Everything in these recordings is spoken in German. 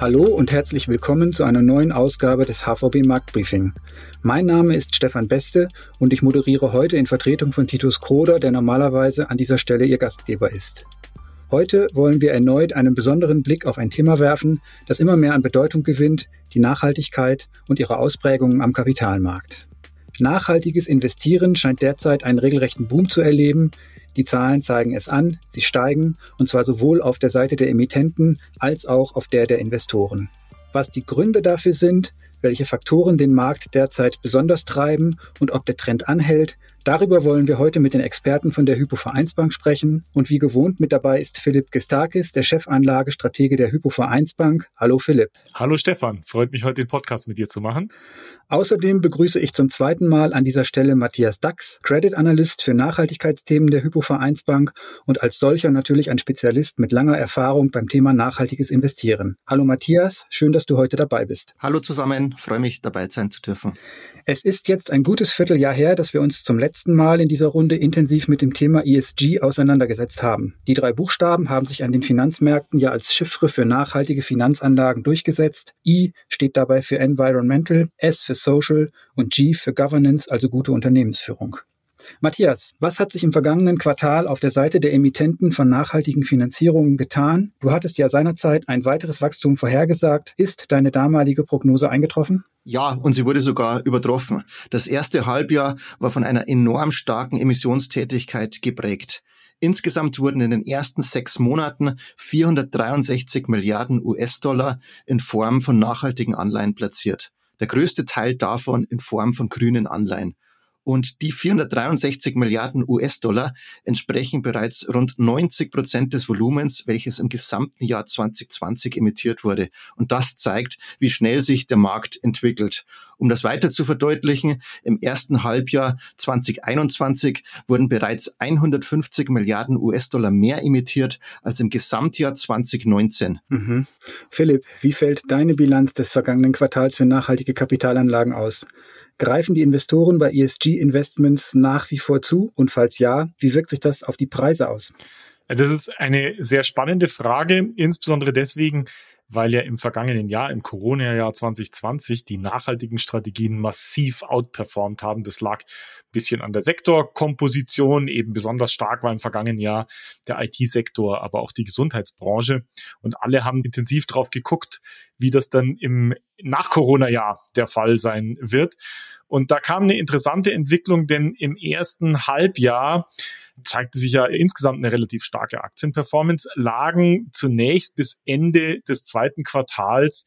Hallo und herzlich willkommen zu einer neuen Ausgabe des HVB Marktbriefing. Mein Name ist Stefan Beste und ich moderiere heute in Vertretung von Titus Kroder, der normalerweise an dieser Stelle Ihr Gastgeber ist. Heute wollen wir erneut einen besonderen Blick auf ein Thema werfen, das immer mehr an Bedeutung gewinnt, die Nachhaltigkeit und ihre Ausprägungen am Kapitalmarkt. Nachhaltiges Investieren scheint derzeit einen regelrechten Boom zu erleben, die Zahlen zeigen es an, sie steigen, und zwar sowohl auf der Seite der Emittenten als auch auf der der Investoren. Was die Gründe dafür sind, welche Faktoren den Markt derzeit besonders treiben und ob der Trend anhält, Darüber wollen wir heute mit den Experten von der Hypo Vereinsbank sprechen. Und wie gewohnt mit dabei ist Philipp Gestakis, der Chefanlagestratege der Hypo Vereinsbank. Hallo Philipp. Hallo Stefan, freut mich heute den Podcast mit dir zu machen. Außerdem begrüße ich zum zweiten Mal an dieser Stelle Matthias Dax, Credit Analyst für Nachhaltigkeitsthemen der Hypo Vereinsbank und als solcher natürlich ein Spezialist mit langer Erfahrung beim Thema nachhaltiges Investieren. Hallo Matthias, schön, dass du heute dabei bist. Hallo zusammen, freue mich dabei sein zu dürfen. Es ist jetzt ein gutes Vierteljahr her, dass wir uns zum letzten Mal in dieser Runde intensiv mit dem Thema ESG auseinandergesetzt haben. Die drei Buchstaben haben sich an den Finanzmärkten ja als Chiffre für nachhaltige Finanzanlagen durchgesetzt. I steht dabei für Environmental, S für Social und G für Governance, also gute Unternehmensführung. Matthias, was hat sich im vergangenen Quartal auf der Seite der Emittenten von nachhaltigen Finanzierungen getan? Du hattest ja seinerzeit ein weiteres Wachstum vorhergesagt. Ist deine damalige Prognose eingetroffen? Ja, und sie wurde sogar übertroffen. Das erste Halbjahr war von einer enorm starken Emissionstätigkeit geprägt. Insgesamt wurden in den ersten sechs Monaten 463 Milliarden US-Dollar in Form von nachhaltigen Anleihen platziert. Der größte Teil davon in Form von grünen Anleihen. Und die 463 Milliarden US-Dollar entsprechen bereits rund 90 Prozent des Volumens, welches im gesamten Jahr 2020 emittiert wurde. Und das zeigt, wie schnell sich der Markt entwickelt. Um das weiter zu verdeutlichen, im ersten Halbjahr 2021 wurden bereits 150 Milliarden US-Dollar mehr emittiert als im Gesamtjahr 2019. Mhm. Philipp, wie fällt deine Bilanz des vergangenen Quartals für nachhaltige Kapitalanlagen aus? Greifen die Investoren bei ESG-Investments nach wie vor zu? Und falls ja, wie wirkt sich das auf die Preise aus? Das ist eine sehr spannende Frage, insbesondere deswegen, weil ja im vergangenen Jahr, im Corona-Jahr 2020, die nachhaltigen Strategien massiv outperformt haben. Das lag ein bisschen an der Sektorkomposition. Eben besonders stark war im vergangenen Jahr der IT-Sektor, aber auch die Gesundheitsbranche. Und alle haben intensiv drauf geguckt, wie das dann im Nach-Corona-Jahr der Fall sein wird. Und da kam eine interessante Entwicklung, denn im ersten Halbjahr zeigte sich ja insgesamt eine relativ starke Aktienperformance, lagen zunächst bis Ende des zweiten Quartals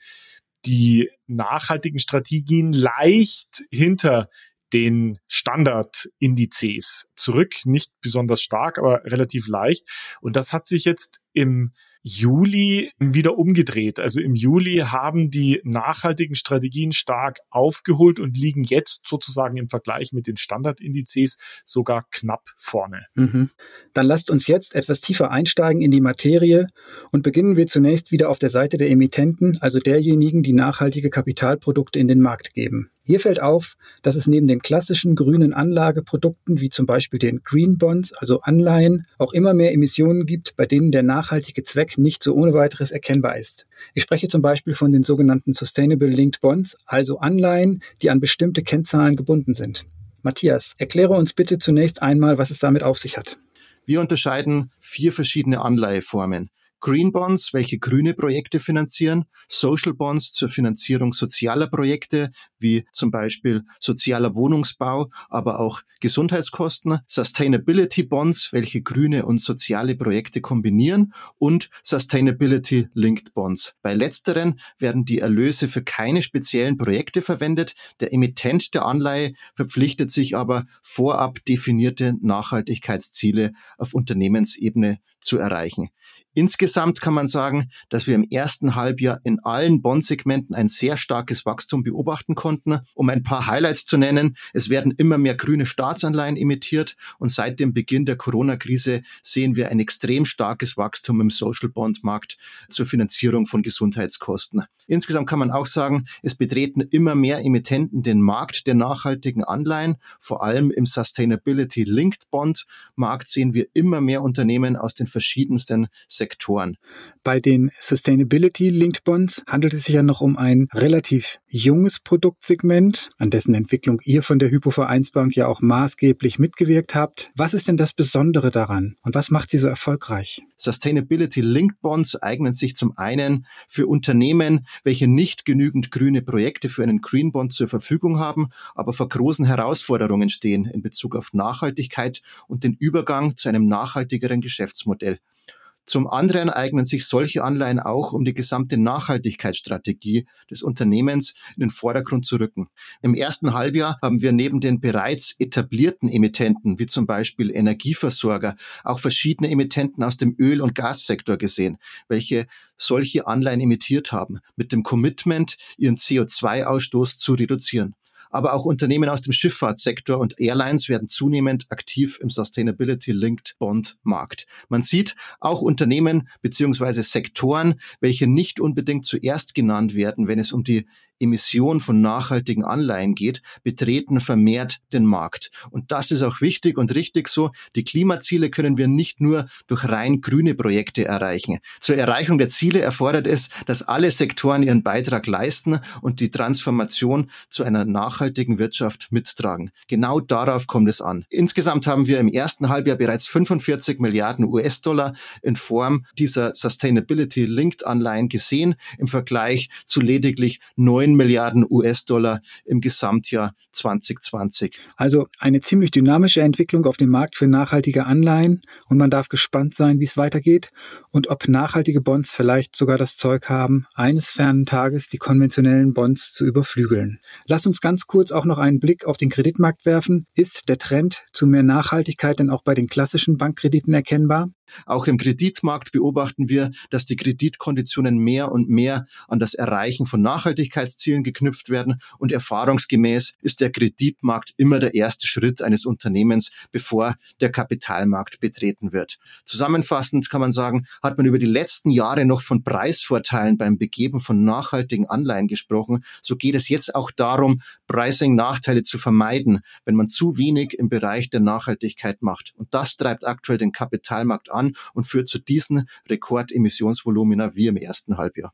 die nachhaltigen Strategien leicht hinter den Standardindizes zurück, nicht besonders stark, aber relativ leicht. Und das hat sich jetzt im Juli wieder umgedreht. Also im Juli haben die nachhaltigen Strategien stark aufgeholt und liegen jetzt sozusagen im Vergleich mit den Standardindizes sogar knapp vorne. Mhm. Dann lasst uns jetzt etwas tiefer einsteigen in die Materie und beginnen wir zunächst wieder auf der Seite der Emittenten, also derjenigen, die nachhaltige Kapitalprodukte in den Markt geben. Hier fällt auf, dass es neben den klassischen grünen Anlageprodukten wie zum Beispiel den Green Bonds, also Anleihen, auch immer mehr Emissionen gibt, bei denen der nachhaltige Zweck nicht so ohne weiteres erkennbar ist. Ich spreche zum Beispiel von den sogenannten Sustainable Linked Bonds, also Anleihen, die an bestimmte Kennzahlen gebunden sind. Matthias, erkläre uns bitte zunächst einmal, was es damit auf sich hat. Wir unterscheiden vier verschiedene Anleiheformen. Green Bonds, welche grüne Projekte finanzieren, Social Bonds zur Finanzierung sozialer Projekte, wie zum Beispiel sozialer Wohnungsbau, aber auch Gesundheitskosten, Sustainability Bonds, welche grüne und soziale Projekte kombinieren und Sustainability Linked Bonds. Bei letzteren werden die Erlöse für keine speziellen Projekte verwendet. Der Emittent der Anleihe verpflichtet sich aber vorab definierte Nachhaltigkeitsziele auf Unternehmensebene zu erreichen. Insgesamt kann man sagen, dass wir im ersten Halbjahr in allen Bondsegmenten ein sehr starkes Wachstum beobachten konnten. Um ein paar Highlights zu nennen, es werden immer mehr grüne Staatsanleihen emittiert und seit dem Beginn der Corona-Krise sehen wir ein extrem starkes Wachstum im Social Bond Markt zur Finanzierung von Gesundheitskosten. Insgesamt kann man auch sagen, es betreten immer mehr Emittenten den Markt der nachhaltigen Anleihen. Vor allem im Sustainability Linked Bond Markt sehen wir immer mehr Unternehmen aus den verschiedensten Sektoren. Bei den Sustainability Linked Bonds handelt es sich ja noch um ein relativ junges Produktsegment, an dessen Entwicklung ihr von der Hypovereinsbank ja auch maßgeblich mitgewirkt habt. Was ist denn das Besondere daran und was macht sie so erfolgreich? Sustainability Linked Bonds eignen sich zum einen für Unternehmen, welche nicht genügend grüne Projekte für einen Green Bond zur Verfügung haben, aber vor großen Herausforderungen stehen in Bezug auf Nachhaltigkeit und den Übergang zu einem nachhaltigeren Geschäftsmodell. Zum anderen eignen sich solche Anleihen auch, um die gesamte Nachhaltigkeitsstrategie des Unternehmens in den Vordergrund zu rücken. Im ersten Halbjahr haben wir neben den bereits etablierten Emittenten, wie zum Beispiel Energieversorger, auch verschiedene Emittenten aus dem Öl- und Gassektor gesehen, welche solche Anleihen emittiert haben, mit dem Commitment, ihren CO2-Ausstoß zu reduzieren aber auch Unternehmen aus dem Schifffahrtssektor und Airlines werden zunehmend aktiv im Sustainability-Linked Bond-Markt. Man sieht auch Unternehmen beziehungsweise Sektoren, welche nicht unbedingt zuerst genannt werden, wenn es um die Emission von nachhaltigen Anleihen geht, betreten vermehrt den Markt. Und das ist auch wichtig und richtig so. Die Klimaziele können wir nicht nur durch rein grüne Projekte erreichen. Zur Erreichung der Ziele erfordert es, dass alle Sektoren ihren Beitrag leisten und die Transformation zu einer nachhaltigen Wirtschaft mittragen. Genau darauf kommt es an. Insgesamt haben wir im ersten Halbjahr bereits 45 Milliarden US-Dollar in Form dieser Sustainability Linked Anleihen gesehen, im Vergleich zu lediglich 9 9 Milliarden US-Dollar im Gesamtjahr 2020. Also eine ziemlich dynamische Entwicklung auf dem Markt für nachhaltige Anleihen und man darf gespannt sein, wie es weitergeht und ob nachhaltige Bonds vielleicht sogar das Zeug haben, eines fernen Tages die konventionellen Bonds zu überflügeln. Lass uns ganz kurz auch noch einen Blick auf den Kreditmarkt werfen. Ist der Trend zu mehr Nachhaltigkeit denn auch bei den klassischen Bankkrediten erkennbar? Auch im Kreditmarkt beobachten wir, dass die Kreditkonditionen mehr und mehr an das Erreichen von Nachhaltigkeitszielen geknüpft werden und erfahrungsgemäß ist der Kreditmarkt immer der erste Schritt eines Unternehmens, bevor der Kapitalmarkt betreten wird. Zusammenfassend kann man sagen, hat man über die letzten Jahre noch von Preisvorteilen beim Begeben von nachhaltigen Anleihen gesprochen, so geht es jetzt auch darum, Pricing-Nachteile zu vermeiden, wenn man zu wenig im Bereich der Nachhaltigkeit macht. Und das treibt aktuell den Kapitalmarkt an und führt zu diesen Rekordemissionsvolumina wie im ersten Halbjahr.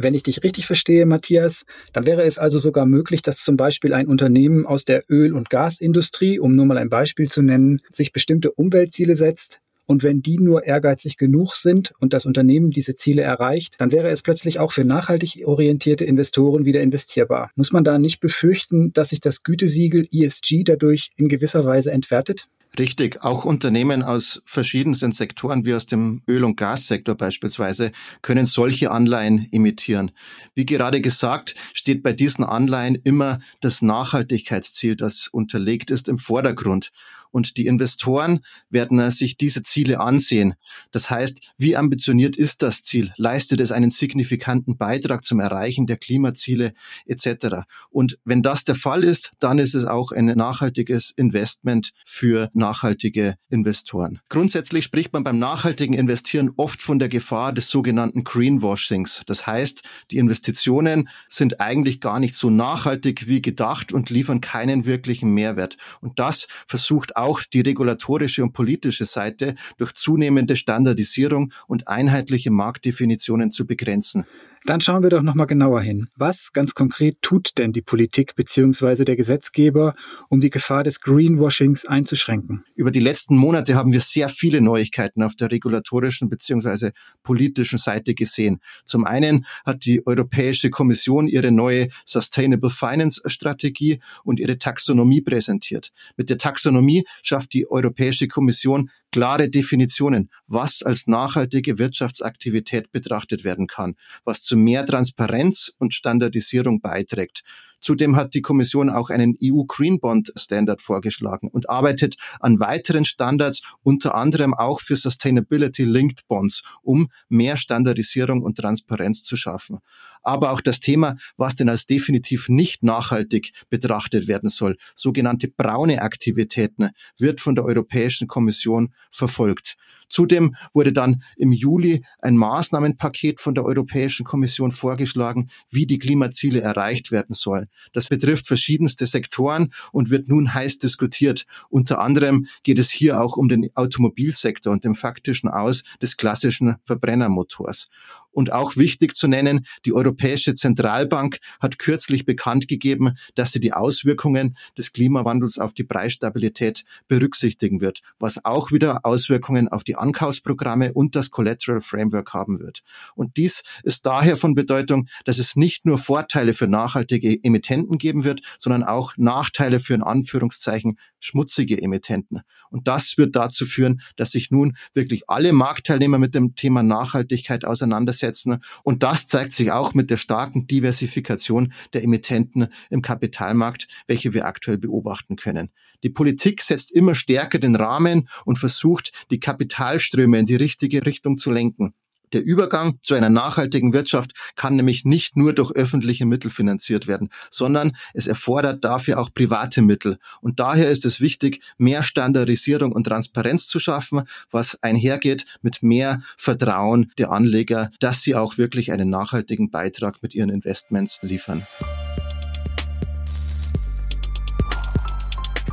Wenn ich dich richtig verstehe, Matthias, dann wäre es also sogar möglich, dass zum Beispiel ein Unternehmen aus der Öl- und Gasindustrie, um nur mal ein Beispiel zu nennen, sich bestimmte Umweltziele setzt, und wenn die nur ehrgeizig genug sind und das Unternehmen diese Ziele erreicht, dann wäre es plötzlich auch für nachhaltig orientierte Investoren wieder investierbar. Muss man da nicht befürchten, dass sich das Gütesiegel ESG dadurch in gewisser Weise entwertet? Richtig, auch Unternehmen aus verschiedensten Sektoren, wie aus dem Öl- und Gassektor beispielsweise, können solche Anleihen emittieren. Wie gerade gesagt, steht bei diesen Anleihen immer das Nachhaltigkeitsziel, das unterlegt ist, im Vordergrund. Und die Investoren werden äh, sich diese Ziele ansehen. Das heißt, wie ambitioniert ist das Ziel? Leistet es einen signifikanten Beitrag zum Erreichen der Klimaziele etc.? Und wenn das der Fall ist, dann ist es auch ein nachhaltiges Investment für nachhaltige Investoren. Grundsätzlich spricht man beim nachhaltigen Investieren oft von der Gefahr des sogenannten Greenwashings. Das heißt, die Investitionen sind eigentlich gar nicht so nachhaltig wie gedacht und liefern keinen wirklichen Mehrwert. Und das versucht auch die regulatorische und politische Seite durch zunehmende Standardisierung und einheitliche Marktdefinitionen zu begrenzen. Dann schauen wir doch nochmal genauer hin. Was ganz konkret tut denn die Politik bzw. der Gesetzgeber, um die Gefahr des Greenwashings einzuschränken? Über die letzten Monate haben wir sehr viele Neuigkeiten auf der regulatorischen bzw. politischen Seite gesehen. Zum einen hat die Europäische Kommission ihre neue Sustainable Finance Strategie und ihre Taxonomie präsentiert. Mit der Taxonomie schafft die Europäische Kommission klare Definitionen, was als nachhaltige Wirtschaftsaktivität betrachtet werden kann, was zu mehr Transparenz und Standardisierung beiträgt. Zudem hat die Kommission auch einen EU Green Bond Standard vorgeschlagen und arbeitet an weiteren Standards, unter anderem auch für Sustainability Linked Bonds, um mehr Standardisierung und Transparenz zu schaffen. Aber auch das Thema, was denn als definitiv nicht nachhaltig betrachtet werden soll, sogenannte braune Aktivitäten, wird von der Europäischen Kommission verfolgt. Zudem wurde dann im Juli ein Maßnahmenpaket von der Europäischen Kommission vorgeschlagen, wie die Klimaziele erreicht werden sollen. Das betrifft verschiedenste Sektoren und wird nun heiß diskutiert. Unter anderem geht es hier auch um den Automobilsektor und den faktischen Aus des klassischen Verbrennermotors. Und auch wichtig zu nennen, die Europäische Zentralbank hat kürzlich bekannt gegeben, dass sie die Auswirkungen des Klimawandels auf die Preisstabilität berücksichtigen wird, was auch wieder Auswirkungen auf die Ankaufsprogramme und das Collateral Framework haben wird. Und dies ist daher von Bedeutung, dass es nicht nur Vorteile für nachhaltige Emittenten geben wird, sondern auch Nachteile für in Anführungszeichen schmutzige Emittenten. Und das wird dazu führen, dass sich nun wirklich alle Marktteilnehmer mit dem Thema Nachhaltigkeit auseinandersetzen. Und das zeigt sich auch mit der starken Diversifikation der Emittenten im Kapitalmarkt, welche wir aktuell beobachten können. Die Politik setzt immer stärker den Rahmen und versucht, die Kapitalströme in die richtige Richtung zu lenken. Der Übergang zu einer nachhaltigen Wirtschaft kann nämlich nicht nur durch öffentliche Mittel finanziert werden, sondern es erfordert dafür auch private Mittel. Und daher ist es wichtig, mehr Standardisierung und Transparenz zu schaffen, was einhergeht mit mehr Vertrauen der Anleger, dass sie auch wirklich einen nachhaltigen Beitrag mit ihren Investments liefern.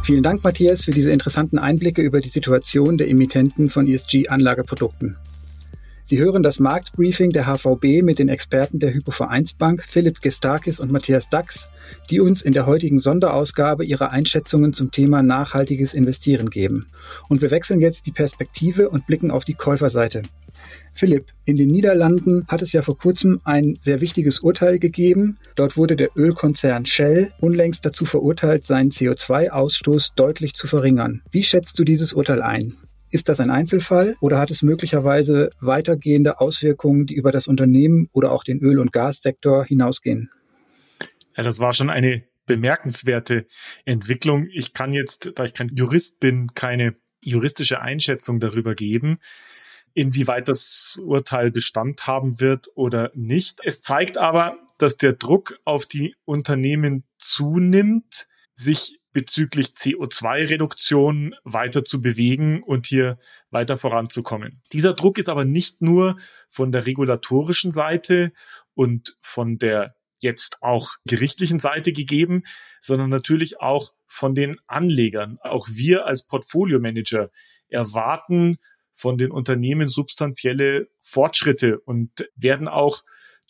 Vielen Dank, Matthias, für diese interessanten Einblicke über die Situation der Emittenten von ESG-Anlageprodukten. Sie hören das Marktbriefing der HVB mit den Experten der Hypovereinsbank Philipp Gestakis und Matthias Dax, die uns in der heutigen Sonderausgabe ihre Einschätzungen zum Thema nachhaltiges Investieren geben. Und wir wechseln jetzt die Perspektive und blicken auf die Käuferseite. Philipp, in den Niederlanden hat es ja vor kurzem ein sehr wichtiges Urteil gegeben. Dort wurde der Ölkonzern Shell unlängst dazu verurteilt, seinen CO2-Ausstoß deutlich zu verringern. Wie schätzt du dieses Urteil ein? Ist das ein Einzelfall oder hat es möglicherweise weitergehende Auswirkungen, die über das Unternehmen oder auch den Öl- und Gassektor hinausgehen? Ja, das war schon eine bemerkenswerte Entwicklung. Ich kann jetzt, da ich kein Jurist bin, keine juristische Einschätzung darüber geben, inwieweit das Urteil Bestand haben wird oder nicht. Es zeigt aber, dass der Druck auf die Unternehmen zunimmt, sich bezüglich CO2-Reduktion weiter zu bewegen und hier weiter voranzukommen. Dieser Druck ist aber nicht nur von der regulatorischen Seite und von der jetzt auch gerichtlichen Seite gegeben, sondern natürlich auch von den Anlegern. Auch wir als Portfolio-Manager erwarten von den Unternehmen substanzielle Fortschritte und werden auch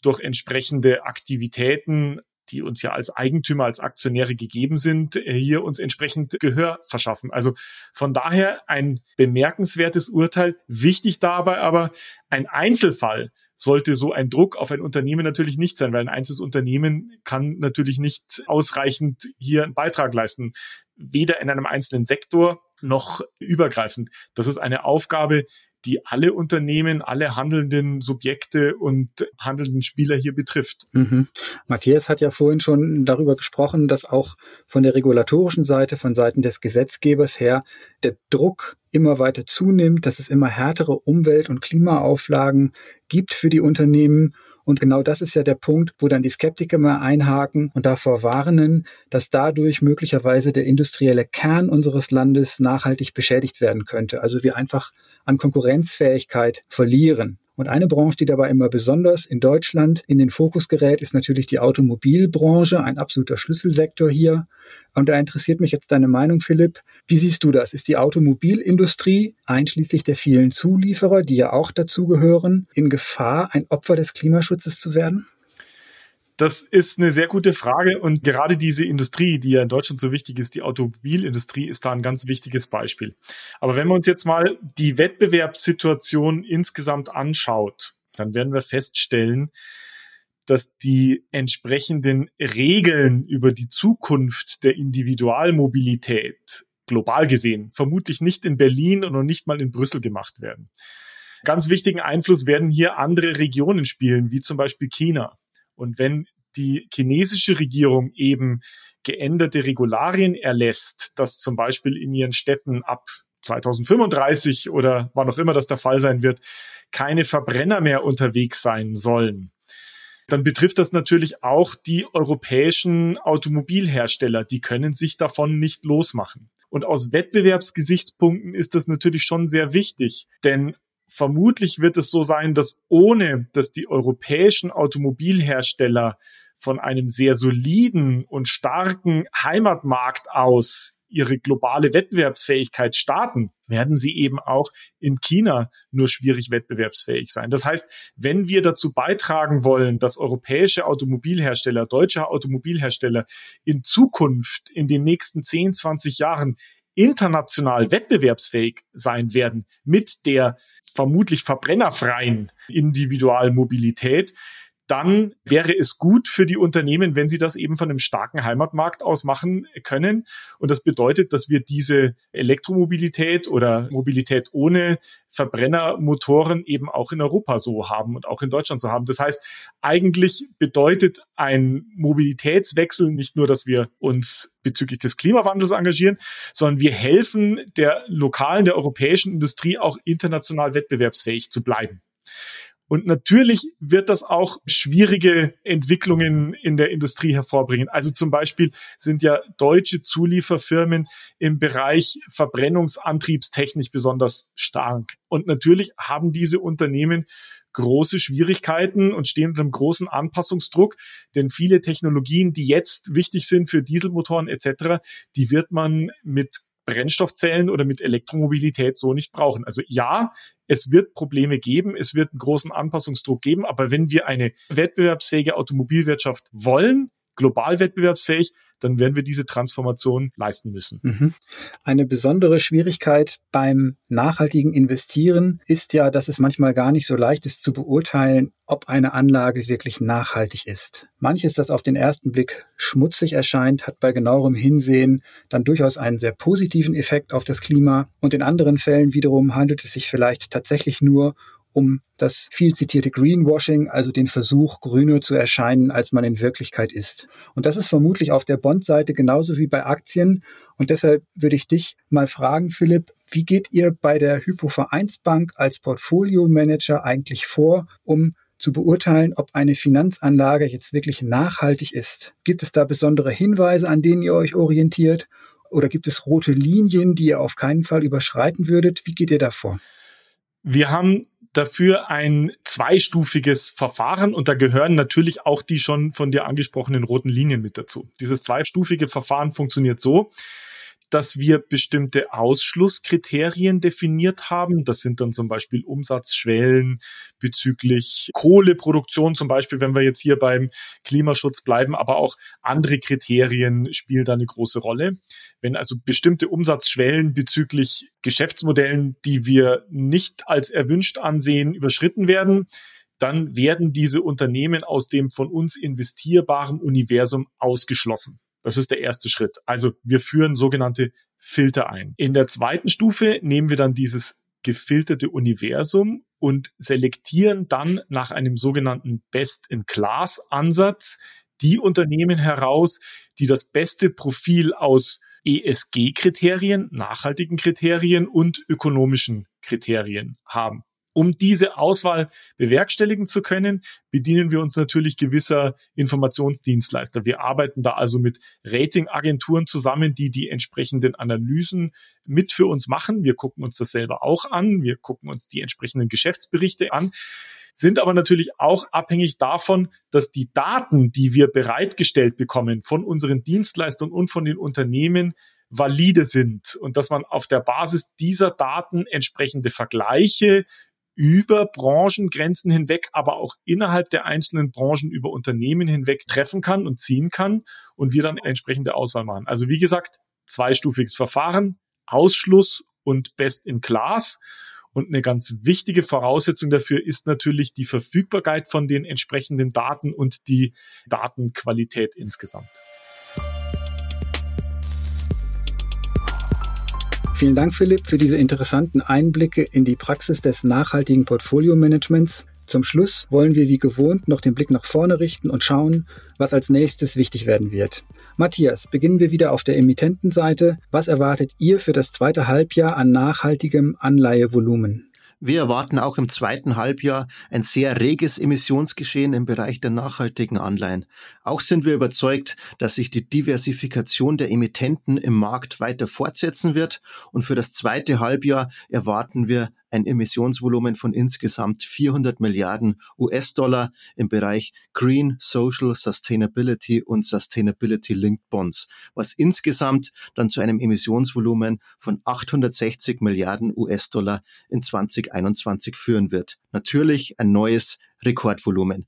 durch entsprechende Aktivitäten die uns ja als Eigentümer, als Aktionäre gegeben sind, äh, hier uns entsprechend Gehör verschaffen. Also von daher ein bemerkenswertes Urteil. Wichtig dabei aber, ein Einzelfall sollte so ein Druck auf ein Unternehmen natürlich nicht sein, weil ein einzelnes Unternehmen kann natürlich nicht ausreichend hier einen Beitrag leisten. Weder in einem einzelnen Sektor noch übergreifend. Das ist eine Aufgabe, die alle Unternehmen, alle handelnden Subjekte und handelnden Spieler hier betrifft. Mhm. Matthias hat ja vorhin schon darüber gesprochen, dass auch von der regulatorischen Seite, von Seiten des Gesetzgebers her, der Druck immer weiter zunimmt, dass es immer härtere Umwelt- und Klimaauflagen gibt für die Unternehmen und genau das ist ja der Punkt, wo dann die Skeptiker mal einhaken und davor warnen, dass dadurch möglicherweise der industrielle Kern unseres Landes nachhaltig beschädigt werden könnte. Also wir einfach an Konkurrenzfähigkeit verlieren. Und eine Branche, die dabei immer besonders in Deutschland in den Fokus gerät, ist natürlich die Automobilbranche, ein absoluter Schlüsselsektor hier. Und da interessiert mich jetzt deine Meinung, Philipp. Wie siehst du das? Ist die Automobilindustrie, einschließlich der vielen Zulieferer, die ja auch dazugehören, in Gefahr, ein Opfer des Klimaschutzes zu werden? Das ist eine sehr gute Frage und gerade diese Industrie, die ja in Deutschland so wichtig ist, die Automobilindustrie, ist da ein ganz wichtiges Beispiel. Aber wenn man uns jetzt mal die Wettbewerbssituation insgesamt anschaut, dann werden wir feststellen, dass die entsprechenden Regeln über die Zukunft der Individualmobilität global gesehen vermutlich nicht in Berlin und noch nicht mal in Brüssel gemacht werden. Ganz wichtigen Einfluss werden hier andere Regionen spielen, wie zum Beispiel China. Und wenn die chinesische Regierung eben geänderte Regularien erlässt, dass zum Beispiel in ihren Städten ab 2035 oder wann auch immer das der Fall sein wird, keine Verbrenner mehr unterwegs sein sollen, dann betrifft das natürlich auch die europäischen Automobilhersteller. Die können sich davon nicht losmachen. Und aus Wettbewerbsgesichtspunkten ist das natürlich schon sehr wichtig, denn vermutlich wird es so sein, dass ohne dass die europäischen Automobilhersteller von einem sehr soliden und starken Heimatmarkt aus ihre globale Wettbewerbsfähigkeit starten, werden sie eben auch in China nur schwierig wettbewerbsfähig sein. Das heißt, wenn wir dazu beitragen wollen, dass europäische Automobilhersteller, deutsche Automobilhersteller in Zukunft in den nächsten 10, 20 Jahren international wettbewerbsfähig sein werden mit der vermutlich verbrennerfreien Individualmobilität, dann wäre es gut für die Unternehmen, wenn sie das eben von einem starken Heimatmarkt aus machen können. Und das bedeutet, dass wir diese Elektromobilität oder Mobilität ohne Verbrennermotoren eben auch in Europa so haben und auch in Deutschland so haben. Das heißt, eigentlich bedeutet ein Mobilitätswechsel nicht nur, dass wir uns bezüglich des Klimawandels engagieren, sondern wir helfen der lokalen, der europäischen Industrie auch international wettbewerbsfähig zu bleiben. Und natürlich wird das auch schwierige Entwicklungen in der Industrie hervorbringen. Also zum Beispiel sind ja deutsche Zulieferfirmen im Bereich Verbrennungsantriebstechnik besonders stark. Und natürlich haben diese Unternehmen große Schwierigkeiten und stehen unter einem großen Anpassungsdruck, denn viele Technologien, die jetzt wichtig sind für Dieselmotoren etc., die wird man mit Brennstoffzellen oder mit Elektromobilität so nicht brauchen. Also ja, es wird Probleme geben, es wird einen großen Anpassungsdruck geben, aber wenn wir eine wettbewerbsfähige Automobilwirtschaft wollen, global wettbewerbsfähig, dann werden wir diese Transformation leisten müssen. Mhm. Eine besondere Schwierigkeit beim nachhaltigen Investieren ist ja, dass es manchmal gar nicht so leicht ist zu beurteilen, ob eine Anlage wirklich nachhaltig ist. Manches, das auf den ersten Blick schmutzig erscheint, hat bei genauerem Hinsehen dann durchaus einen sehr positiven Effekt auf das Klima und in anderen Fällen wiederum handelt es sich vielleicht tatsächlich nur um das viel zitierte Greenwashing, also den Versuch, grüner zu erscheinen, als man in Wirklichkeit ist. Und das ist vermutlich auf der Bondseite genauso wie bei Aktien. Und deshalb würde ich dich mal fragen, Philipp, wie geht ihr bei der Hypovereinsbank als Portfolio-Manager eigentlich vor, um zu beurteilen, ob eine Finanzanlage jetzt wirklich nachhaltig ist? Gibt es da besondere Hinweise, an denen ihr euch orientiert? Oder gibt es rote Linien, die ihr auf keinen Fall überschreiten würdet? Wie geht ihr da vor? Wir haben dafür ein zweistufiges Verfahren und da gehören natürlich auch die schon von dir angesprochenen roten Linien mit dazu. Dieses zweistufige Verfahren funktioniert so, dass wir bestimmte Ausschlusskriterien definiert haben. Das sind dann zum Beispiel Umsatzschwellen bezüglich Kohleproduktion, zum Beispiel, wenn wir jetzt hier beim Klimaschutz bleiben, aber auch andere Kriterien spielen da eine große Rolle. Wenn also bestimmte Umsatzschwellen bezüglich Geschäftsmodellen, die wir nicht als erwünscht ansehen, überschritten werden, dann werden diese Unternehmen aus dem von uns investierbaren Universum ausgeschlossen. Das ist der erste Schritt. Also wir führen sogenannte Filter ein. In der zweiten Stufe nehmen wir dann dieses gefilterte Universum und selektieren dann nach einem sogenannten Best-in-Class-Ansatz die Unternehmen heraus, die das beste Profil aus ESG-Kriterien, nachhaltigen Kriterien und ökonomischen Kriterien haben. Um diese Auswahl bewerkstelligen zu können, bedienen wir uns natürlich gewisser Informationsdienstleister. Wir arbeiten da also mit Ratingagenturen zusammen, die die entsprechenden Analysen mit für uns machen. Wir gucken uns das selber auch an. Wir gucken uns die entsprechenden Geschäftsberichte an sind aber natürlich auch abhängig davon, dass die Daten, die wir bereitgestellt bekommen von unseren Dienstleistern und von den Unternehmen, valide sind und dass man auf der Basis dieser Daten entsprechende Vergleiche über Branchengrenzen hinweg, aber auch innerhalb der einzelnen Branchen über Unternehmen hinweg treffen kann und ziehen kann und wir dann entsprechende Auswahl machen. Also wie gesagt, zweistufiges Verfahren, Ausschluss und Best in Class. Und eine ganz wichtige Voraussetzung dafür ist natürlich die Verfügbarkeit von den entsprechenden Daten und die Datenqualität insgesamt. Vielen Dank, Philipp, für diese interessanten Einblicke in die Praxis des nachhaltigen Portfolio-Managements. Zum Schluss wollen wir wie gewohnt noch den Blick nach vorne richten und schauen, was als nächstes wichtig werden wird. Matthias, beginnen wir wieder auf der Emittentenseite. Was erwartet ihr für das zweite Halbjahr an nachhaltigem Anleihevolumen? Wir erwarten auch im zweiten Halbjahr ein sehr reges Emissionsgeschehen im Bereich der nachhaltigen Anleihen. Auch sind wir überzeugt, dass sich die Diversifikation der Emittenten im Markt weiter fortsetzen wird und für das zweite Halbjahr erwarten wir ein Emissionsvolumen von insgesamt 400 Milliarden US-Dollar im Bereich Green, Social, Sustainability und Sustainability Linked Bonds, was insgesamt dann zu einem Emissionsvolumen von 860 Milliarden US-Dollar in 2021 führen wird. Natürlich ein neues Rekordvolumen.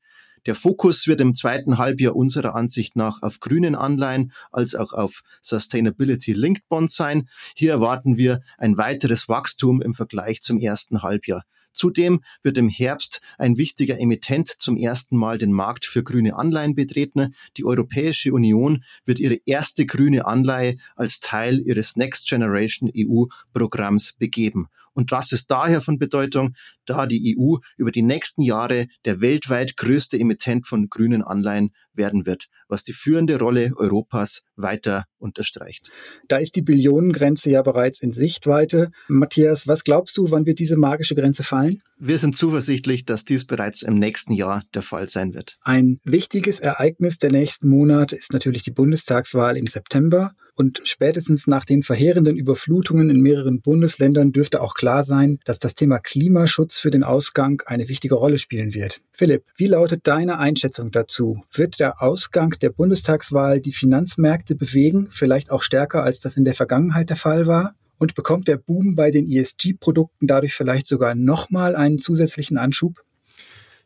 Der Fokus wird im zweiten Halbjahr unserer Ansicht nach auf grünen Anleihen als auch auf Sustainability Linked Bonds sein. Hier erwarten wir ein weiteres Wachstum im Vergleich zum ersten Halbjahr. Zudem wird im Herbst ein wichtiger Emittent zum ersten Mal den Markt für grüne Anleihen betreten. Die Europäische Union wird ihre erste grüne Anleihe als Teil ihres Next Generation EU Programms begeben. Und das ist daher von Bedeutung, da die EU über die nächsten Jahre der weltweit größte Emittent von grünen Anleihen werden wird, was die führende Rolle Europas weiter unterstreicht. Da ist die Billionengrenze ja bereits in Sichtweite. Matthias, was glaubst du, wann wird diese magische Grenze fallen? Wir sind zuversichtlich, dass dies bereits im nächsten Jahr der Fall sein wird. Ein wichtiges Ereignis der nächsten Monate ist natürlich die Bundestagswahl im September. Und spätestens nach den verheerenden Überflutungen in mehreren Bundesländern dürfte auch klar sein, dass das Thema Klimaschutz für den Ausgang eine wichtige Rolle spielen wird. Philipp, wie lautet deine Einschätzung dazu? Wird der Ausgang der Bundestagswahl die Finanzmärkte bewegen, vielleicht auch stärker als das in der Vergangenheit der Fall war? Und bekommt der Boom bei den ESG-Produkten dadurch vielleicht sogar nochmal einen zusätzlichen Anschub?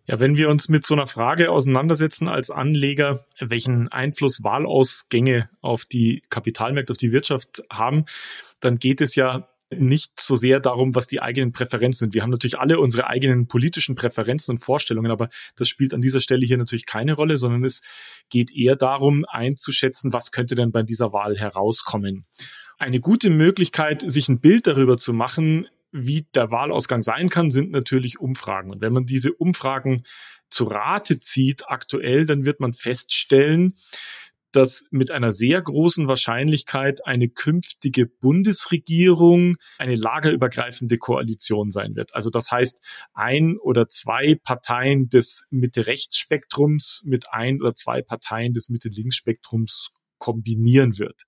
Ja, wenn wir uns mit so einer Frage auseinandersetzen als Anleger, welchen Einfluss Wahlausgänge auf die Kapitalmärkte, auf die Wirtschaft haben, dann geht es ja nicht so sehr darum, was die eigenen Präferenzen sind. Wir haben natürlich alle unsere eigenen politischen Präferenzen und Vorstellungen, aber das spielt an dieser Stelle hier natürlich keine Rolle, sondern es geht eher darum, einzuschätzen, was könnte denn bei dieser Wahl herauskommen. Eine gute Möglichkeit, sich ein Bild darüber zu machen, wie der Wahlausgang sein kann, sind natürlich Umfragen. Und wenn man diese Umfragen zu Rate zieht aktuell, dann wird man feststellen, dass mit einer sehr großen Wahrscheinlichkeit eine künftige Bundesregierung eine lagerübergreifende Koalition sein wird. Also das heißt, ein oder zwei Parteien des Mitte-Rechts-Spektrums mit ein oder zwei Parteien des Mitte-Links-Spektrums kombinieren wird.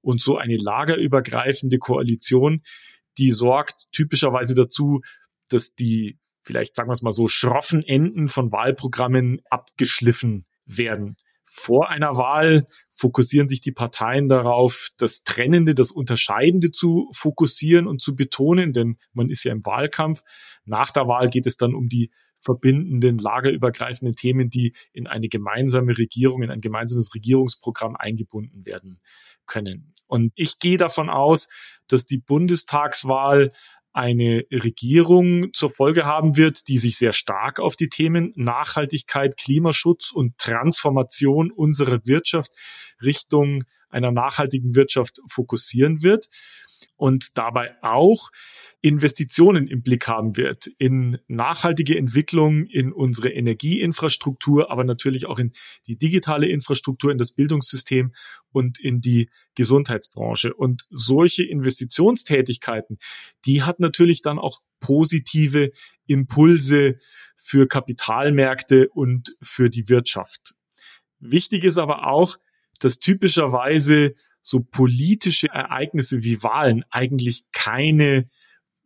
Und so eine lagerübergreifende Koalition, die sorgt typischerweise dazu, dass die vielleicht sagen wir es mal so schroffen Enden von Wahlprogrammen abgeschliffen werden. Vor einer Wahl fokussieren sich die Parteien darauf, das Trennende, das Unterscheidende zu fokussieren und zu betonen, denn man ist ja im Wahlkampf. Nach der Wahl geht es dann um die verbindenden, lagerübergreifenden Themen, die in eine gemeinsame Regierung, in ein gemeinsames Regierungsprogramm eingebunden werden können. Und ich gehe davon aus, dass die Bundestagswahl eine Regierung zur Folge haben wird, die sich sehr stark auf die Themen Nachhaltigkeit, Klimaschutz und Transformation unserer Wirtschaft Richtung einer nachhaltigen Wirtschaft fokussieren wird und dabei auch Investitionen im Blick haben wird in nachhaltige Entwicklung, in unsere Energieinfrastruktur, aber natürlich auch in die digitale Infrastruktur, in das Bildungssystem und in die Gesundheitsbranche. Und solche Investitionstätigkeiten, die hat natürlich dann auch positive Impulse für Kapitalmärkte und für die Wirtschaft. Wichtig ist aber auch, dass typischerweise so politische Ereignisse wie Wahlen eigentlich keine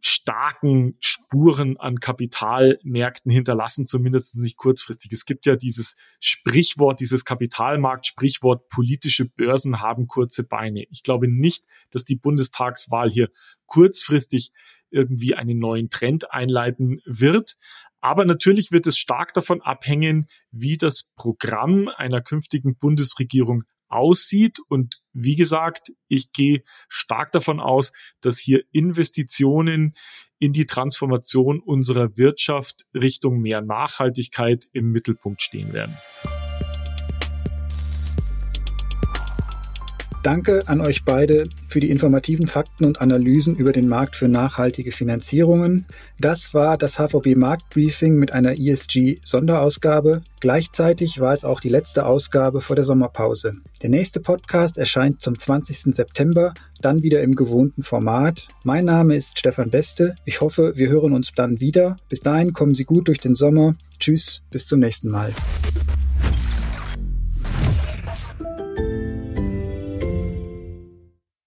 starken Spuren an Kapitalmärkten hinterlassen, zumindest nicht kurzfristig. Es gibt ja dieses Sprichwort, dieses Kapitalmarkt-Sprichwort, politische Börsen haben kurze Beine. Ich glaube nicht, dass die Bundestagswahl hier kurzfristig irgendwie einen neuen Trend einleiten wird. Aber natürlich wird es stark davon abhängen, wie das Programm einer künftigen Bundesregierung aussieht. Und wie gesagt, ich gehe stark davon aus, dass hier Investitionen in die Transformation unserer Wirtschaft Richtung mehr Nachhaltigkeit im Mittelpunkt stehen werden. Danke an euch beide für die informativen Fakten und Analysen über den Markt für nachhaltige Finanzierungen. Das war das HVB Marktbriefing mit einer ESG-Sonderausgabe. Gleichzeitig war es auch die letzte Ausgabe vor der Sommerpause. Der nächste Podcast erscheint zum 20. September, dann wieder im gewohnten Format. Mein Name ist Stefan Beste. Ich hoffe, wir hören uns dann wieder. Bis dahin kommen Sie gut durch den Sommer. Tschüss, bis zum nächsten Mal.